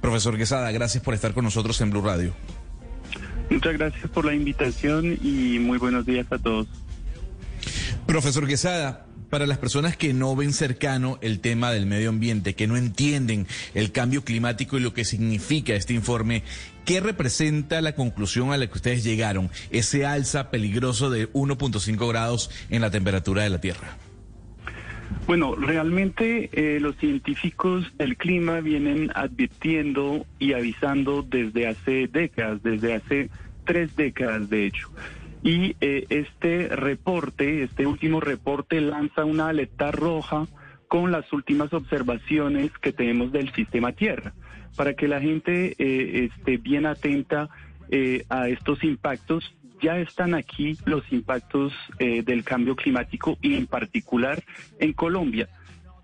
Profesor Quesada, gracias por estar con nosotros en Blue Radio. Muchas gracias por la invitación y muy buenos días a todos. Profesor Quesada, para las personas que no ven cercano el tema del medio ambiente, que no entienden el cambio climático y lo que significa este informe, ¿qué representa la conclusión a la que ustedes llegaron? Ese alza peligroso de 1.5 grados en la temperatura de la Tierra. Bueno, realmente eh, los científicos del clima vienen advirtiendo y avisando desde hace décadas, desde hace tres décadas de hecho. Y eh, este reporte, este último reporte lanza una alerta roja con las últimas observaciones que tenemos del sistema Tierra, para que la gente eh, esté bien atenta a estos impactos. Ya están aquí los impactos del cambio climático y en particular en Colombia.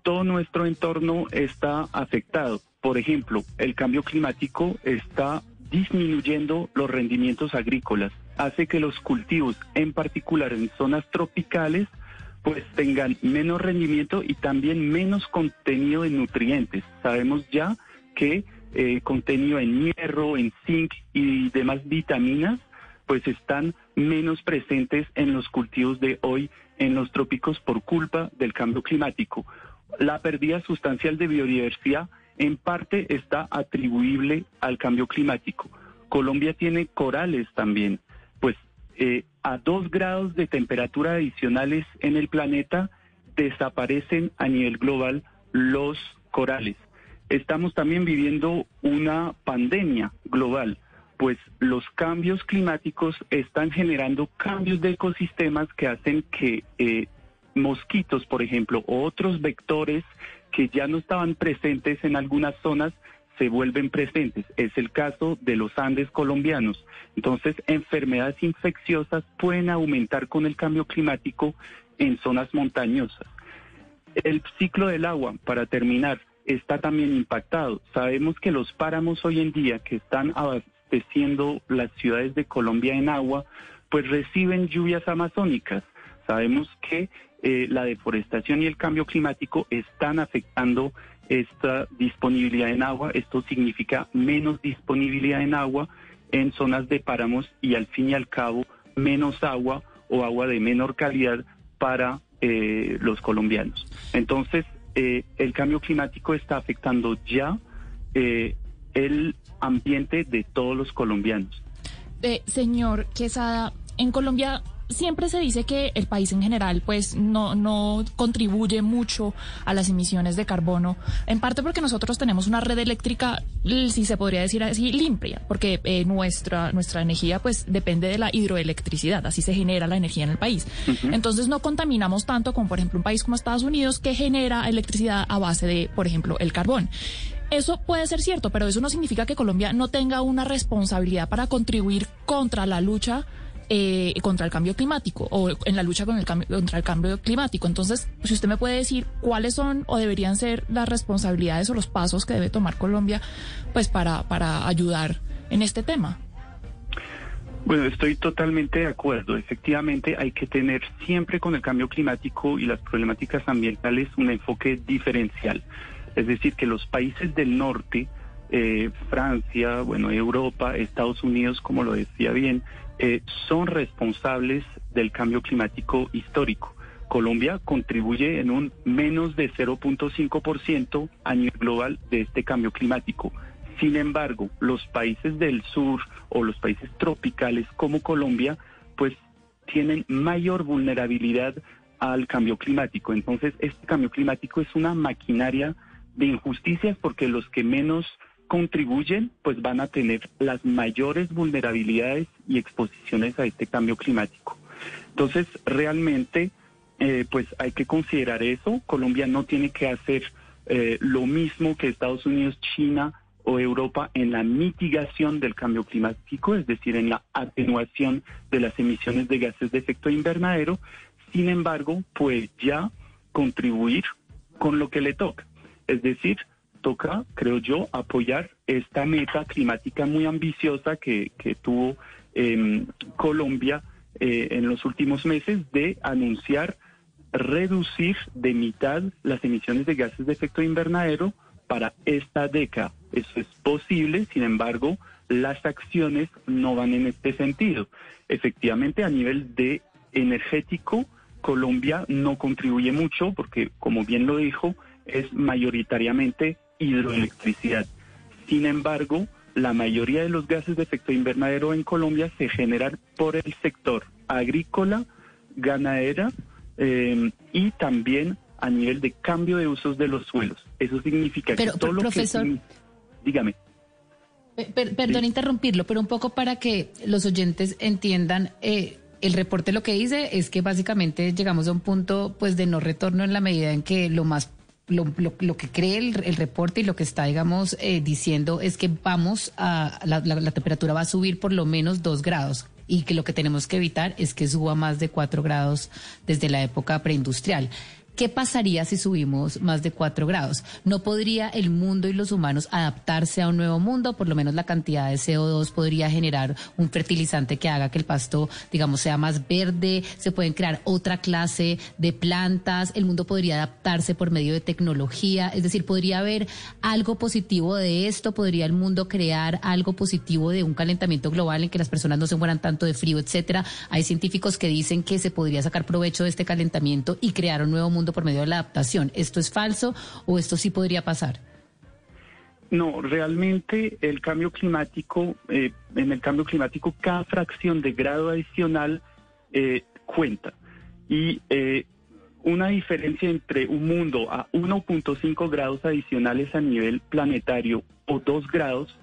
Todo nuestro entorno está afectado. Por ejemplo, el cambio climático está disminuyendo los rendimientos agrícolas hace que los cultivos, en particular en zonas tropicales, pues tengan menos rendimiento y también menos contenido de nutrientes. Sabemos ya que eh, contenido en hierro, en zinc y demás vitaminas, pues están menos presentes en los cultivos de hoy en los trópicos por culpa del cambio climático. La pérdida sustancial de biodiversidad en parte está atribuible al cambio climático. Colombia tiene corales también, pues eh, a dos grados de temperatura adicionales en el planeta desaparecen a nivel global los corales. Estamos también viviendo una pandemia global, pues los cambios climáticos están generando cambios de ecosistemas que hacen que eh, mosquitos, por ejemplo, o otros vectores que ya no estaban presentes en algunas zonas, se vuelven presentes. Es el caso de los Andes colombianos. Entonces, enfermedades infecciosas pueden aumentar con el cambio climático en zonas montañosas. El ciclo del agua, para terminar, está también impactado. Sabemos que los páramos hoy en día que están las ciudades de Colombia en agua, pues reciben lluvias amazónicas. Sabemos que eh, la deforestación y el cambio climático están afectando esta disponibilidad en agua. Esto significa menos disponibilidad en agua en zonas de páramos y al fin y al cabo menos agua o agua de menor calidad para eh, los colombianos. Entonces, eh, el cambio climático está afectando ya el ambiente de todos los colombianos. señor Quesada, en Colombia siempre se dice que el país en general pues no, no contribuye mucho a las emisiones de carbono, en parte porque nosotros tenemos una red eléctrica, si se podría decir así, limpia, porque eh, nuestra, nuestra energía pues depende de la hidroelectricidad, así se genera la energía en el país. Entonces no contaminamos tanto como por ejemplo un país como Estados Unidos que genera electricidad a base de, por ejemplo, el carbón. Eso puede ser cierto, pero eso no significa que Colombia no tenga una responsabilidad para contribuir contra la lucha eh, contra el cambio climático o en la lucha con el contra el cambio climático. Entonces, si usted me puede decir cuáles son o deberían ser las responsabilidades o los pasos que debe tomar Colombia pues para, para ayudar en este tema. Bueno, estoy totalmente de acuerdo. Efectivamente, hay que tener siempre con el cambio climático y las problemáticas ambientales un enfoque diferencial. Es decir, que los países del norte, eh, Francia, bueno, Europa, Estados Unidos, como lo decía bien, eh, son responsables del cambio climático histórico. Colombia contribuye en un menos de 0.5% a nivel global de este cambio climático. Sin embargo, los países del sur o los países tropicales como Colombia, pues tienen mayor vulnerabilidad al cambio climático. Entonces, este cambio climático es una maquinaria de injusticias porque los que menos contribuyen, pues van a tener las mayores vulnerabilidades y exposiciones a este cambio climático. Entonces, realmente, eh, pues hay que considerar eso. Colombia no tiene que hacer eh, lo mismo que Estados Unidos, China o Europa en la mitigación del cambio climático, es decir, en la atenuación de las emisiones de gases de efecto invernadero. Sin embargo, pues ya contribuir con lo que le toca. Es decir, toca, creo yo, apoyar esta meta climática muy ambiciosa que, tuvo em, Colombia eh, en los últimos meses de anunciar reducir de mitad las emisiones de gases de efecto invernadero para esta década. Eso es posible, sin embargo, las acciones no van en este sentido. Efectivamente, a nivel de energético, Colombia no contribuye mucho porque, como bien lo dijo, es mayoritariamente hidroelectricidad. Sin embargo, la mayoría de los gases de efecto invernadero en Colombia se generan por el sector agrícola, ganadera eh, y también a nivel de cambio de usos de los suelos. Eso significa que todo lo que... Dígame. perdón interrumpirlo, pero un poco para que los oyentes entiendan... Eh, el reporte lo que dice es que básicamente llegamos a un punto pues de no retorno en la medida en que lo más lo, lo, que cree el, reporte y lo que está, digamos, eh, diciendo es que vamos a, la, la, temperatura va a subir por lo menos dos grados y que lo que tenemos que evitar es que suba más de cuatro grados desde la época preindustrial. ¿Qué pasaría si subimos más de cuatro grados? ¿No podría el mundo y los humanos adaptarse a un nuevo mundo? Por lo menos la cantidad de CO2 podría generar un fertilizante que haga que el pasto, digamos, sea más verde. Se pueden crear otra clase de plantas. El mundo podría adaptarse por medio de tecnología. Es decir, podría haber algo positivo de esto. Podría el mundo crear algo positivo de un calentamiento global en que las personas no se mueran tanto de frío, etcétera. Hay científicos que dicen que se podría sacar provecho de este calentamiento y crear un nuevo por medio de la adaptación. ¿Esto es falso o esto sí podría pasar? No, realmente el cambio climático, eh, en el cambio climático cada fracción de grado adicional eh, cuenta. Y eh, una diferencia entre un mundo a 1.5 grados adicionales a nivel planetario o 2 grados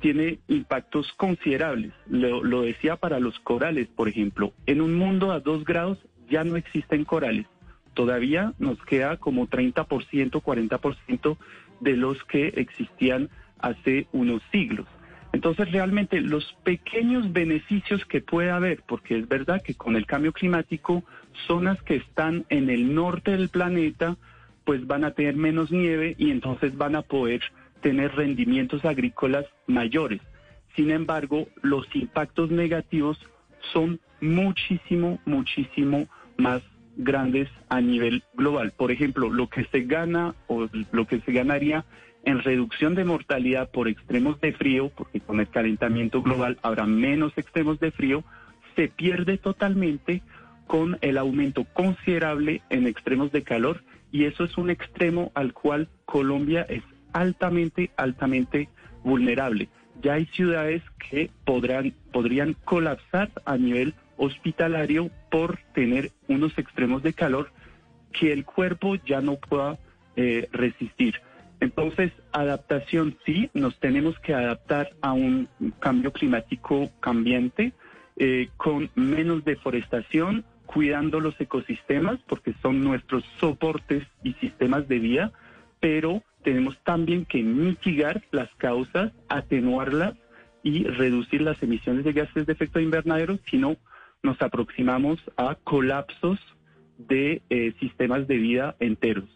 tiene impactos considerables. Lo, lo decía para los corales, por ejemplo. En un mundo a 2 grados ya no existen corales todavía nos queda como 30%, 40% de los que existían hace unos siglos. Entonces, realmente los pequeños beneficios que puede haber, porque es verdad que con el cambio climático, zonas que están en el norte del planeta, pues van a tener menos nieve y entonces van a poder tener rendimientos agrícolas mayores. Sin embargo, los impactos negativos son muchísimo, muchísimo más grandes a nivel global. Por ejemplo, lo que se gana o lo que se ganaría en reducción de mortalidad por extremos de frío, porque con el calentamiento global habrá menos extremos de frío, se pierde totalmente con el aumento considerable en extremos de calor y eso es un extremo al cual Colombia es altamente, altamente vulnerable. Ya hay ciudades que podrán, podrían colapsar a nivel hospitalario por tener unos extremos de calor que el cuerpo ya no pueda eh, resistir. Entonces, adaptación sí, nos tenemos que adaptar a un cambio climático cambiante eh, con menos deforestación, cuidando los ecosistemas porque son nuestros soportes y sistemas de vida, pero tenemos también que mitigar las causas, atenuarlas y reducir las emisiones de gases de efecto invernadero, sino nos aproximamos a colapsos de eh, sistemas de vida enteros.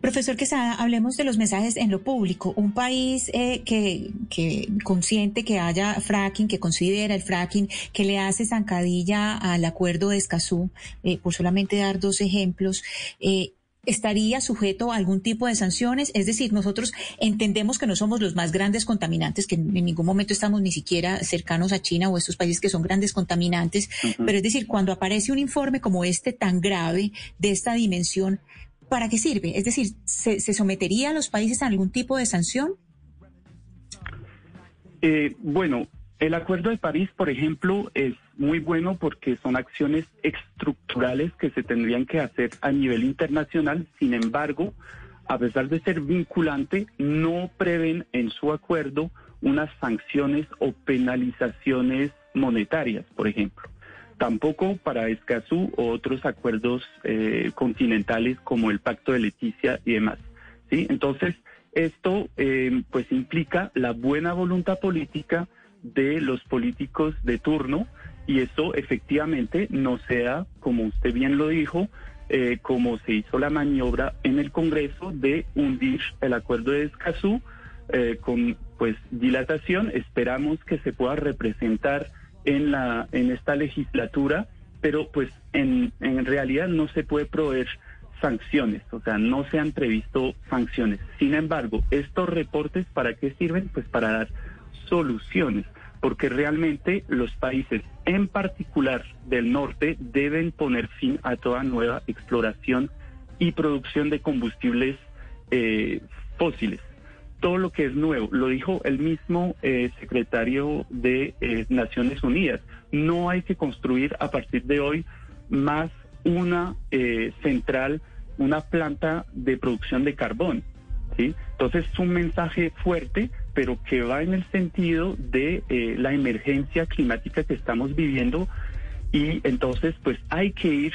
Profesor Quesada, hablemos de los mensajes en lo público. Un país eh, que, que consciente que haya fracking, que considera el fracking, que le hace zancadilla al acuerdo de Escazú, eh, por solamente dar dos ejemplos, eh, estaría sujeto a algún tipo de sanciones? Es decir, nosotros entendemos que no somos los más grandes contaminantes, que en ningún momento estamos ni siquiera cercanos a China o a estos países que son grandes contaminantes, pero es decir, cuando aparece un informe como este tan grave de esta dimensión, ¿para qué sirve? Es decir, ¿se, sometería a los países a algún tipo de sanción? Eh, bueno, el Acuerdo de París, por ejemplo, es muy bueno porque son acciones estructurales que se tendrían que hacer a nivel internacional. Sin embargo, a pesar de ser vinculante, no prevén en su acuerdo unas sanciones o penalizaciones monetarias, por ejemplo. Tampoco para Escazú o otros acuerdos eh, continentales como el Pacto de Leticia y demás. ¿sí? Entonces, Esto eh, pues implica la buena voluntad política de los políticos de turno y eso efectivamente no sea, como usted bien lo dijo, eh, como se hizo la maniobra en el Congreso de hundir el acuerdo de Escazú eh, con pues dilatación. Esperamos que se pueda representar en la en esta legislatura, pero pues en, en realidad no se puede proveer sanciones, o sea, no se han previsto sanciones. Sin embargo, estos reportes, ¿para qué sirven? Pues para dar soluciones, porque realmente los países, en particular del norte, deben poner fin a toda nueva exploración y producción de combustibles eh, fósiles. Todo lo que es nuevo, lo dijo el mismo eh, secretario de eh, Naciones Unidas, no hay que construir a partir de hoy más una central una planta de producción de carbón. ¿sí? Entonces es un mensaje fuerte, pero que va en el sentido de eh, la emergencia climática que estamos viviendo y entonces pues hay que ir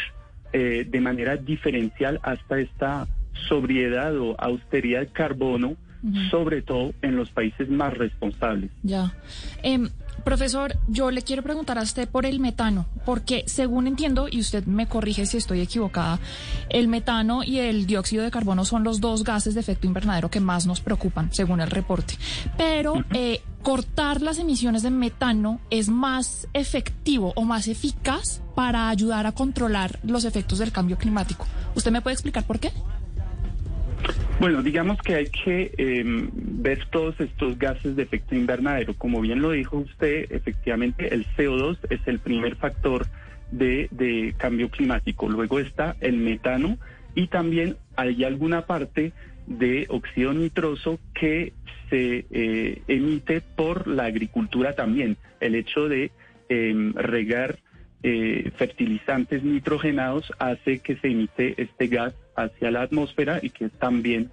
eh, de manera diferencial hasta esta sobriedad o austeridad de carbono, sobre todo en los países más responsables. Ya. Em, Profesor, yo le quiero preguntar a usted por el metano, porque según entiendo, y usted me corrige si estoy equivocada, el metano y el dióxido de carbono son los dos gases de efecto invernadero que más nos preocupan, según el reporte. Pero eh, cortar las emisiones de metano es más efectivo o más eficaz para ayudar a controlar los efectos del cambio climático. ¿Usted me puede explicar por qué? Bueno, digamos que hay que em, ver todos estos gases de efecto invernadero. Como bien lo dijo usted, efectivamente el CO2 es el primer factor de, cambio climático. Luego está el metano y también hay alguna parte de óxido nitroso que se eh, emite por la agricultura también. El hecho de em, regar eh, fertilizantes nitrogenados hace que se emite este gas hacia la atmósfera y que es también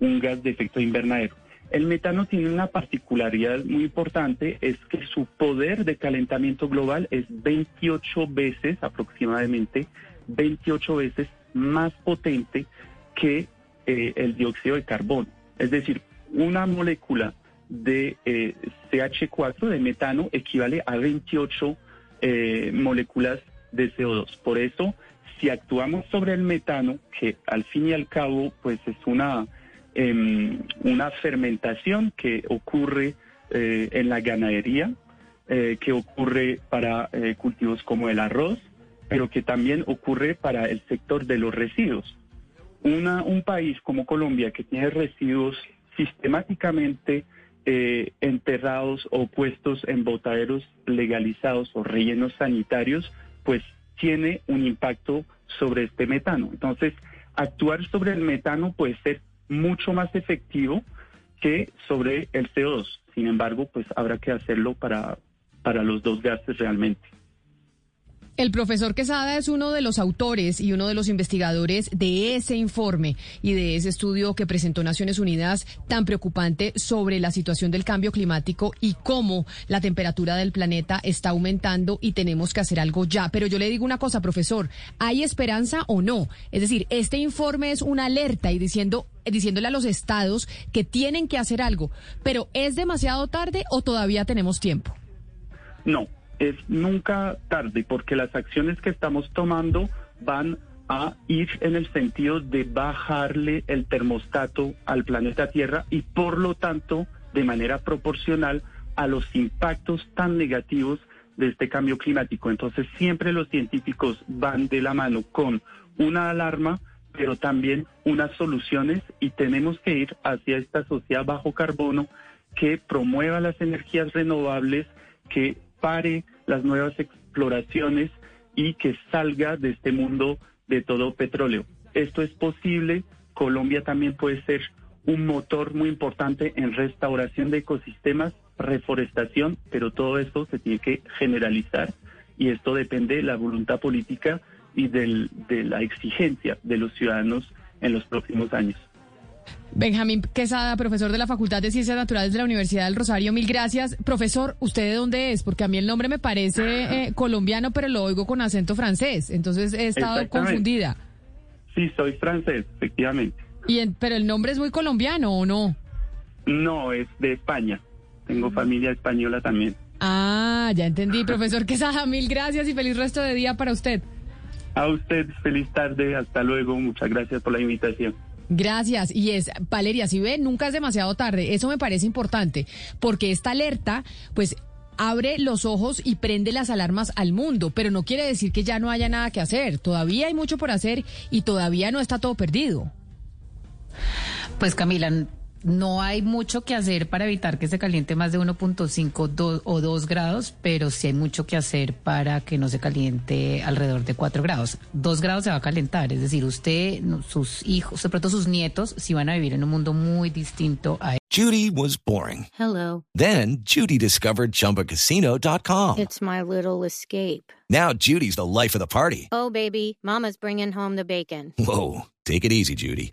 un gas de efecto invernadero. El metano tiene una particularidad muy importante, es que su poder de calentamiento global es 28 veces aproximadamente, 28 veces más potente que eh, el dióxido de carbono. Es decir, una molécula de eh, CH4, de metano, equivale a 28 eh, moléculas de CO2. Por eso, si actuamos sobre el metano, que al fin y al cabo, pues es una, em, una fermentación que ocurre eh, en la ganadería, eh, que ocurre para cultivos como el arroz, pero que también ocurre para el sector de los residuos. Un país como Colombia que tiene residuos sistemáticamente eh, enterrados o puestos en botaderos legalizados o rellenos sanitarios, pues tiene un impacto sobre este metano. Entonces, actuar sobre el metano puede ser mucho más efectivo que sobre el CO2. Sin embargo, pues habrá que hacerlo para, para los dos gases realmente. El profesor Quesada es uno de los autores y uno de los investigadores de ese informe y de ese estudio que presentó Naciones Unidas tan preocupante sobre la situación del cambio climático y cómo la temperatura del planeta está aumentando y tenemos que hacer algo ya. Pero yo le digo una cosa, profesor, ¿hay esperanza o no? Es decir, este informe es una alerta y diciendo diciéndole a los estados que tienen que hacer algo, pero ¿es demasiado tarde o todavía tenemos tiempo? No, es nunca tarde porque las acciones que estamos tomando van a ir en el sentido de bajarle el termostato al planeta Tierra y por lo tanto de manera proporcional a los impactos tan negativos de este cambio climático. Entonces siempre los científicos van de la mano con una alarma, pero también unas soluciones y tenemos que ir hacia esta sociedad bajo carbono que promueva las energías renovables, que pare las nuevas exploraciones y que salga de este mundo de todo petróleo. Esto es posible. Colombia también puede ser un motor muy importante en restauración de ecosistemas, reforestación, pero todo esto se tiene que generalizar y esto depende de la voluntad política y de la exigencia de los ciudadanos en los próximos años. Benjamín Quesada, profesor de la Facultad de Ciencias Naturales de la Universidad del Rosario, mil gracias. Profesor, ¿usted de dónde es? Porque a mí el nombre me parece eh, colombiano, pero lo oigo con acento francés, entonces he estado confundida. Sí, soy francés, efectivamente. Y pero el nombre es muy colombiano, ¿o no? No, es de España. Tengo familia española también. Ah, ya entendí, profesor Quesada. Mil gracias y feliz resto de día para usted. A usted, feliz tarde. Hasta luego. Muchas gracias por la invitación. Gracias. Y es, Valeria, si ve, nunca es demasiado tarde. Eso me parece importante, porque esta alerta, pues abre los ojos y prende las alarmas al mundo, pero no quiere decir que ya no haya nada que hacer. Todavía hay mucho por hacer y todavía no está todo perdido. Pues Camila, no hay mucho que hacer para evitar que se caliente más de 1.5 o 2 grados, pero sí hay mucho que hacer para que no se caliente alrededor de 4 grados. 2 grados se va a calentar, es decir, usted, sus hijos, sobre todo sus nietos, sí van a vivir en un mundo muy distinto a Judy was boring. Hello. Then Judy discovered chumbacasino.com. It's my little escape. Now Judy's the life of the party. Oh, baby, Mama's bringing home the bacon. Whoa. Take it easy, Judy.